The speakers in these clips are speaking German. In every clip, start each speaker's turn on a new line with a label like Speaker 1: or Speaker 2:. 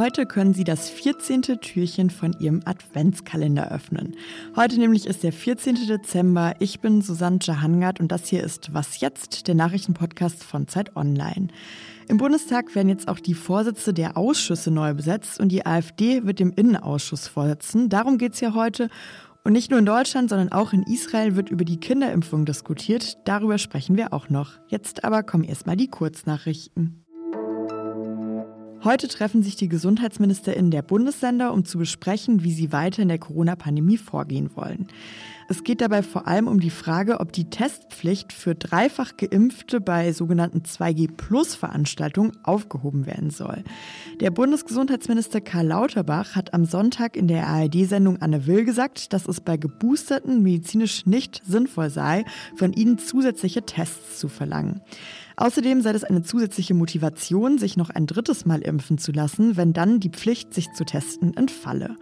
Speaker 1: Heute können Sie das 14. Türchen von Ihrem Adventskalender öffnen. Heute nämlich ist der 14. Dezember. Ich bin Susanne Jahangard und das hier ist Was jetzt, der Nachrichtenpodcast von Zeit Online. Im Bundestag werden jetzt auch die Vorsitze der Ausschüsse neu besetzt und die AfD wird dem Innenausschuss vorsitzen. Darum geht es ja heute. Und nicht nur in Deutschland, sondern auch in Israel wird über die Kinderimpfung diskutiert. Darüber sprechen wir auch noch. Jetzt aber kommen erstmal die Kurznachrichten. Heute treffen sich die GesundheitsministerInnen der Bundesländer, um zu besprechen, wie sie weiter in der Corona-Pandemie vorgehen wollen. Es geht dabei vor allem um die Frage, ob die Testpflicht für dreifach Geimpfte bei sogenannten 2G-Plus-Veranstaltungen aufgehoben werden soll. Der Bundesgesundheitsminister Karl Lauterbach hat am Sonntag in der ARD-Sendung Anne Will gesagt, dass es bei Geboosterten medizinisch nicht sinnvoll sei, von ihnen zusätzliche Tests zu verlangen. Außerdem sei es eine zusätzliche Motivation, sich noch ein drittes Mal impfen zu lassen, wenn dann die Pflicht, sich zu testen, entfalle.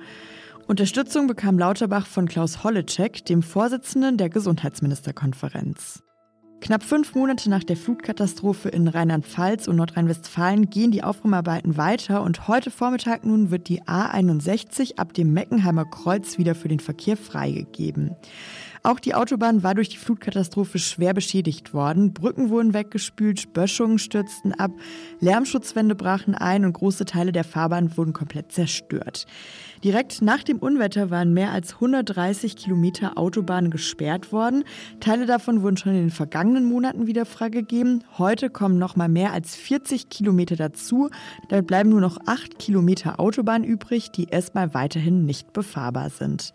Speaker 1: Unterstützung bekam Lauterbach von Klaus Holleczek, dem Vorsitzenden der Gesundheitsministerkonferenz. Knapp fünf Monate nach der Flutkatastrophe in Rheinland-Pfalz und Nordrhein-Westfalen gehen die Aufräumarbeiten weiter und heute Vormittag nun wird die A61 ab dem Meckenheimer Kreuz wieder für den Verkehr freigegeben. Auch die Autobahn war durch die Flutkatastrophe schwer beschädigt worden. Brücken wurden weggespült, Böschungen stürzten ab, Lärmschutzwände brachen ein und große Teile der Fahrbahn wurden komplett zerstört. Direkt nach dem Unwetter waren mehr als 130 Kilometer Autobahnen gesperrt worden. Teile davon wurden schon in den vergangenen Monaten wieder freigegeben. Heute kommen noch mal mehr als 40 Kilometer dazu. Damit bleiben nur noch acht Kilometer Autobahn übrig, die erstmal weiterhin nicht befahrbar sind.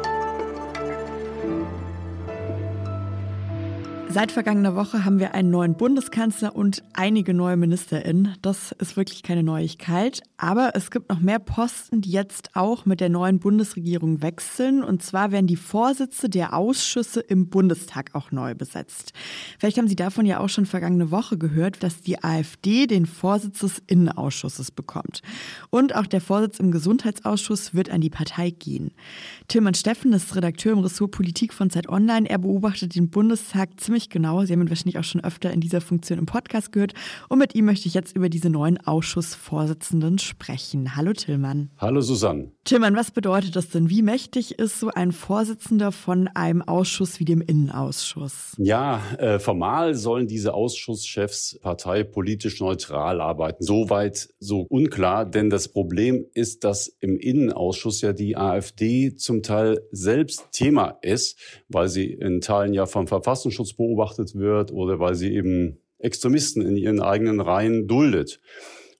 Speaker 1: Seit vergangener Woche haben wir einen neuen Bundeskanzler und einige neue MinisterInnen. Das ist wirklich keine Neuigkeit. Aber es gibt noch mehr Posten, die jetzt auch mit der neuen Bundesregierung wechseln. Und zwar werden die Vorsitze der Ausschüsse im Bundestag auch neu besetzt. Vielleicht haben Sie davon ja auch schon vergangene Woche gehört, dass die AfD den Vorsitz des Innenausschusses bekommt. Und auch der Vorsitz im Gesundheitsausschuss wird an die Partei gehen. Tilman Steffen ist Redakteur im Ressort Politik von Zeit Online. Er beobachtet den Bundestag ziemlich ziemlich genau. Sie haben ihn wahrscheinlich auch schon öfter in dieser Funktion im Podcast gehört. Und mit ihm möchte ich jetzt über diese neuen Ausschussvorsitzenden sprechen. Hallo Tillmann.
Speaker 2: Hallo Susanne.
Speaker 1: Tillmann, was bedeutet das denn? Wie mächtig ist so ein Vorsitzender von einem Ausschuss wie dem Innenausschuss?
Speaker 2: Ja, äh, formal sollen diese Ausschusschefs parteipolitisch neutral arbeiten. Soweit so unklar, denn das Problem ist, dass im Innenausschuss ja die AfD zum Teil selbst Thema ist, weil sie in Teilen ja vom Verfassungsschutz beobachtet wird oder weil sie eben Extremisten in ihren eigenen Reihen duldet.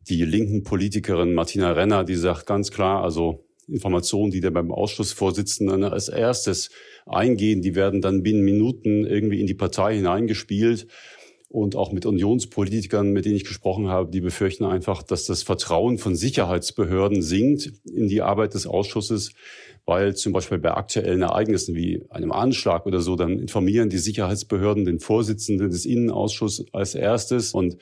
Speaker 2: Die linken Politikerin Martina Renner, die sagt ganz klar, also Informationen, die da beim Ausschussvorsitzenden als erstes eingehen, die werden dann binnen Minuten irgendwie in die Partei hineingespielt. Und auch mit Unionspolitikern, mit denen ich gesprochen habe, die befürchten einfach, dass das Vertrauen von Sicherheitsbehörden sinkt in die Arbeit des Ausschusses, weil zum Beispiel bei aktuellen Ereignissen wie einem Anschlag oder so, dann informieren die Sicherheitsbehörden den Vorsitzenden des Innenausschusses als erstes. Und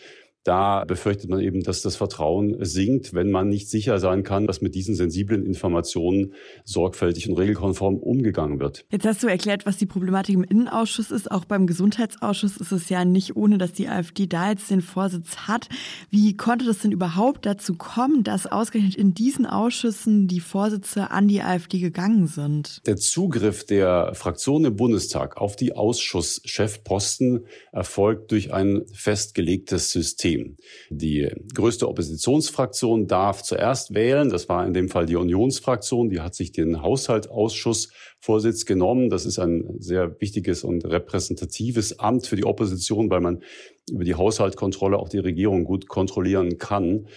Speaker 2: da befürchtet man eben, dass das Vertrauen sinkt, wenn man nicht sicher sein kann, dass mit diesen sensiblen Informationen sorgfältig und regelkonform umgegangen wird.
Speaker 1: Jetzt hast du erklärt, was die Problematik im Innenausschuss ist. Auch beim Gesundheitsausschuss ist es ja nicht ohne, dass die AfD da jetzt den Vorsitz hat. Wie konnte das denn überhaupt dazu kommen, dass ausgerechnet in diesen Ausschüssen die Vorsitze an die AfD gegangen sind?
Speaker 2: Der Zugriff der Fraktion im Bundestag auf die Ausschusschefposten erfolgt durch ein festgelegtes System. System. Die größte Oppositionsfraktion darf zuerst wählen. Das war in dem Fall die Unionsfraktion. Die hat sich den Haushaltsausschussvorsitz genommen. Das ist ein sehr wichtiges und repräsentatives Amt für die Opposition, weil man über die Haushaltskontrolle auch die Regierung gut kontrollieren kann.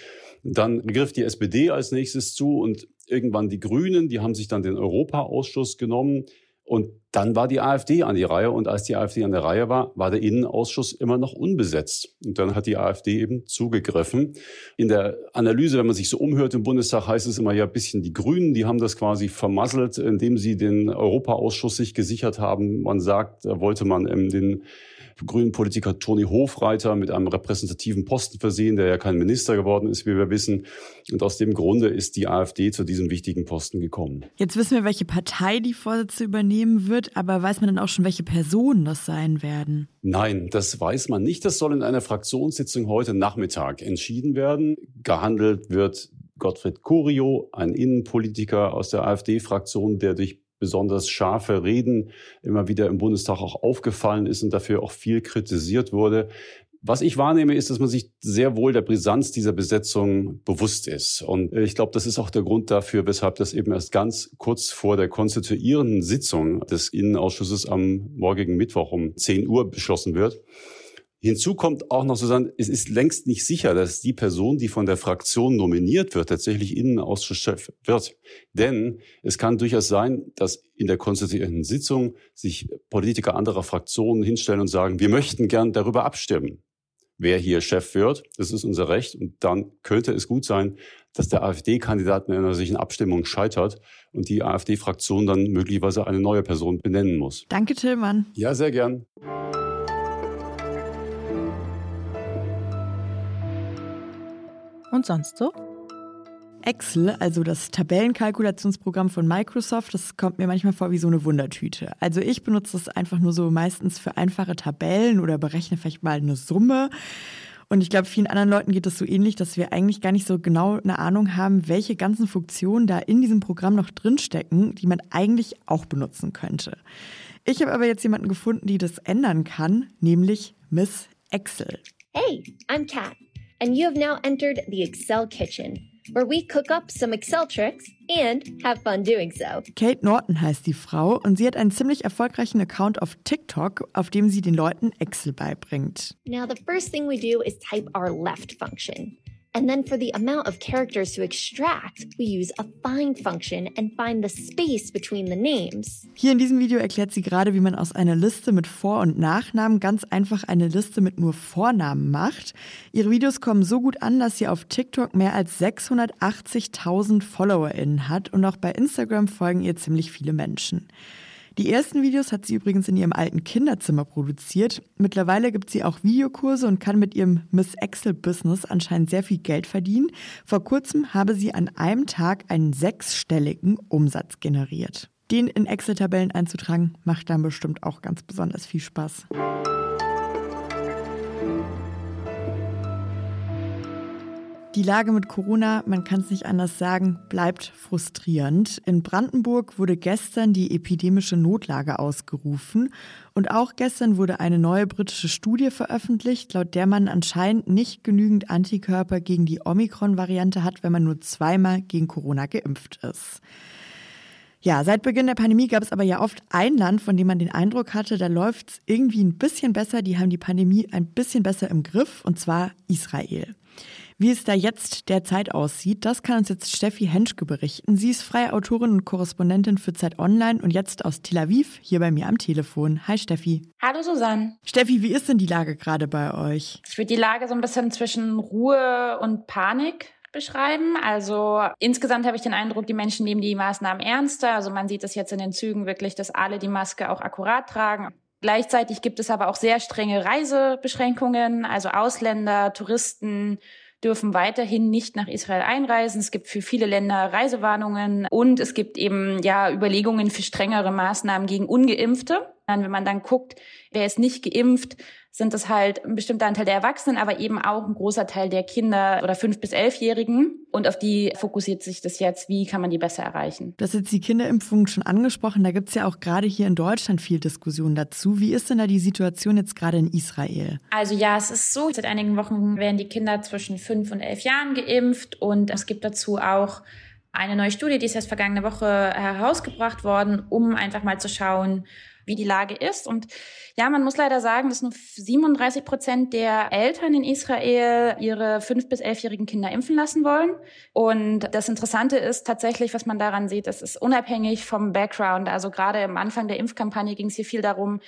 Speaker 2: Dann griff die SPD als nächstes zu und irgendwann die Grünen, die haben sich dann den Europaausschuss genommen. Und dann war die AfD an die Reihe und als die AfD an der Reihe war, war der Innenausschuss immer noch unbesetzt. Und dann hat die AfD eben zugegriffen. In der Analyse, wenn man sich so umhört im Bundestag, heißt es immer ja ein bisschen die Grünen, die haben das quasi vermasselt, indem sie den Europaausschuss sich gesichert haben. Man sagt, da wollte man den grünen Politiker Toni Hofreiter mit einem repräsentativen Posten versehen, der ja kein Minister geworden ist, wie wir wissen. Und aus dem Grunde ist die AfD zu diesem wichtigen Posten gekommen.
Speaker 1: Jetzt wissen wir, welche Partei die Vorsitzende übernehmen wird, aber weiß man dann auch schon, welche Personen das sein werden?
Speaker 2: Nein, das weiß man nicht. Das soll in einer Fraktionssitzung heute Nachmittag entschieden werden. Gehandelt wird Gottfried Curio, ein Innenpolitiker aus der AfD-Fraktion, der durch besonders scharfe Reden immer wieder im Bundestag auch aufgefallen ist und dafür auch viel kritisiert wurde. Was ich wahrnehme, ist, dass man sich sehr wohl der Brisanz dieser Besetzung bewusst ist. Und ich glaube, das ist auch der Grund dafür, weshalb das eben erst ganz kurz vor der konstituierenden Sitzung des Innenausschusses am morgigen Mittwoch um 10 Uhr beschlossen wird. Hinzu kommt auch noch, Susanne, es ist längst nicht sicher, dass die Person, die von der Fraktion nominiert wird, tatsächlich Innenausschuschef wird. Denn es kann durchaus sein, dass in der konstituierenden Sitzung sich Politiker anderer Fraktionen hinstellen und sagen, wir möchten gern darüber abstimmen, wer hier Chef wird. Das ist unser Recht. Und dann könnte es gut sein, dass der AfD-Kandidat in einer solchen Abstimmung scheitert und die AfD-Fraktion dann möglicherweise eine neue Person benennen muss.
Speaker 1: Danke, Tillmann.
Speaker 2: Ja, sehr gern.
Speaker 1: Und sonst so? Excel, also das Tabellenkalkulationsprogramm von Microsoft, das kommt mir manchmal vor wie so eine Wundertüte. Also ich benutze es einfach nur so meistens für einfache Tabellen oder berechne vielleicht mal eine Summe. Und ich glaube, vielen anderen Leuten geht es so ähnlich, dass wir eigentlich gar nicht so genau eine Ahnung haben, welche ganzen Funktionen da in diesem Programm noch drinstecken, die man eigentlich auch benutzen könnte. Ich habe aber jetzt jemanden gefunden, die das ändern kann, nämlich Miss Excel.
Speaker 3: Hey, I'm Kat. and you have now entered the Excel Kitchen, where we cook up some Excel tricks and have fun doing so.
Speaker 1: Kate Norton heißt die Frau und sie hat einen ziemlich erfolgreichen Account auf TikTok, auf dem sie den Leuten Excel beibringt.
Speaker 3: Now the first thing we do is type our left function. And then for the amount of characters to extract, we use a find function and find the space between the names.
Speaker 1: Hier in diesem Video erklärt sie gerade, wie man aus einer Liste mit Vor- und Nachnamen ganz einfach eine Liste mit nur Vornamen macht. Ihre Videos kommen so gut an, dass sie auf TikTok mehr als 680.000 FollowerInnen hat und auch bei Instagram folgen ihr ziemlich viele Menschen. Die ersten Videos hat sie übrigens in ihrem alten Kinderzimmer produziert. Mittlerweile gibt sie auch Videokurse und kann mit ihrem Miss Excel Business anscheinend sehr viel Geld verdienen. Vor kurzem habe sie an einem Tag einen sechsstelligen Umsatz generiert. Den in Excel-Tabellen einzutragen, macht dann bestimmt auch ganz besonders viel Spaß. Die Lage mit Corona, man kann es nicht anders sagen, bleibt frustrierend. In Brandenburg wurde gestern die epidemische Notlage ausgerufen und auch gestern wurde eine neue britische Studie veröffentlicht, laut der man anscheinend nicht genügend Antikörper gegen die Omikron-Variante hat, wenn man nur zweimal gegen Corona geimpft ist. Ja, seit Beginn der Pandemie gab es aber ja oft ein Land, von dem man den Eindruck hatte, da läuft es irgendwie ein bisschen besser, die haben die Pandemie ein bisschen besser im Griff, und zwar Israel. Wie es da jetzt derzeit aussieht, das kann uns jetzt Steffi Henschke berichten. Sie ist freie Autorin und Korrespondentin für Zeit Online und jetzt aus Tel Aviv hier bei mir am Telefon. Hi Steffi.
Speaker 4: Hallo Susanne.
Speaker 1: Steffi, wie ist denn die Lage gerade bei euch?
Speaker 4: Ich würde die Lage so ein bisschen zwischen Ruhe und Panik beschreiben. Also insgesamt habe ich den Eindruck, die Menschen nehmen die Maßnahmen ernster. Also man sieht es jetzt in den Zügen wirklich, dass alle die Maske auch akkurat tragen. Gleichzeitig gibt es aber auch sehr strenge Reisebeschränkungen, also Ausländer, Touristen, dürfen weiterhin nicht nach Israel einreisen. Es gibt für viele Länder Reisewarnungen und es gibt eben ja Überlegungen für strengere Maßnahmen gegen ungeimpfte. Wenn man dann guckt, wer ist nicht geimpft, sind das halt ein bestimmter Anteil der Erwachsenen, aber eben auch ein großer Teil der Kinder oder fünf bis elfjährigen. Und auf die fokussiert sich das jetzt. Wie kann man die besser erreichen?
Speaker 1: Du hast jetzt die Kinderimpfung schon angesprochen. Da gibt es ja auch gerade hier in Deutschland viel Diskussion dazu. Wie ist denn da die Situation jetzt gerade in Israel?
Speaker 4: Also ja, es ist so, seit einigen Wochen werden die Kinder zwischen fünf und elf Jahren geimpft und es gibt dazu auch eine neue Studie, die ist erst vergangene Woche herausgebracht worden, um einfach mal zu schauen, wie die Lage ist. Und ja, man muss leider sagen, dass nur 37 Prozent der Eltern in Israel ihre fünf- bis elfjährigen Kinder impfen lassen wollen. Und das Interessante ist tatsächlich, was man daran sieht, es ist unabhängig vom Background. Also gerade am Anfang der Impfkampagne ging es hier viel darum,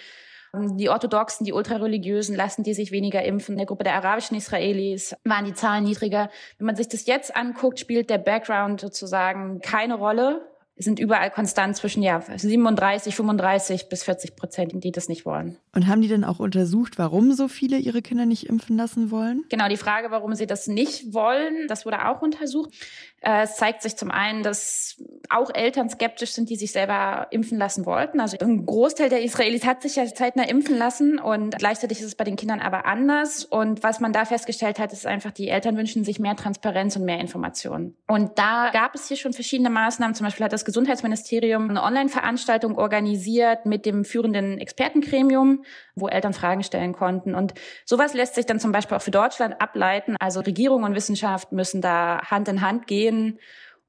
Speaker 4: die Orthodoxen, die Ultrareligiösen lassen die sich weniger impfen. In der Gruppe der arabischen Israelis waren die Zahlen niedriger. Wenn man sich das jetzt anguckt, spielt der Background sozusagen keine Rolle sind überall konstant zwischen ja 37, 35 bis 40 Prozent, die das nicht wollen.
Speaker 1: Und haben die denn auch untersucht, warum so viele ihre Kinder nicht impfen lassen wollen?
Speaker 4: Genau, die Frage, warum sie das nicht wollen, das wurde auch untersucht. Äh, es zeigt sich zum einen, dass auch Eltern skeptisch sind, die sich selber impfen lassen wollten. Also ein Großteil der Israelis hat sich ja zeitnah impfen lassen und gleichzeitig ist es bei den Kindern aber anders. Und was man da festgestellt hat, ist einfach, die Eltern wünschen sich mehr Transparenz und mehr Informationen. Und da gab es hier schon verschiedene Maßnahmen. Zum Beispiel hat das Gesundheitsministerium eine Online-Veranstaltung organisiert mit dem führenden Expertengremium, wo Eltern Fragen stellen konnten. Und sowas lässt sich dann zum Beispiel auch für Deutschland ableiten. Also Regierung und Wissenschaft müssen da Hand in Hand gehen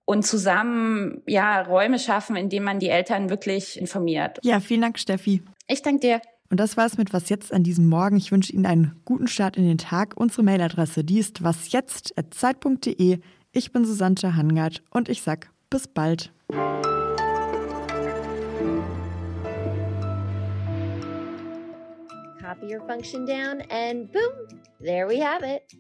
Speaker 4: und zusammen ja Räume schaffen, in denen man die Eltern wirklich informiert.
Speaker 1: Ja, vielen Dank, Steffi.
Speaker 4: Ich danke dir.
Speaker 1: Und das war's mit Was jetzt an diesem Morgen. Ich wünsche Ihnen einen guten Start in den Tag. Unsere Mailadresse, die ist wasjetzt.zeit.de. Ich bin Susanne Hangard und ich sag bis bald.
Speaker 3: Copy your function down and boom, there we have it.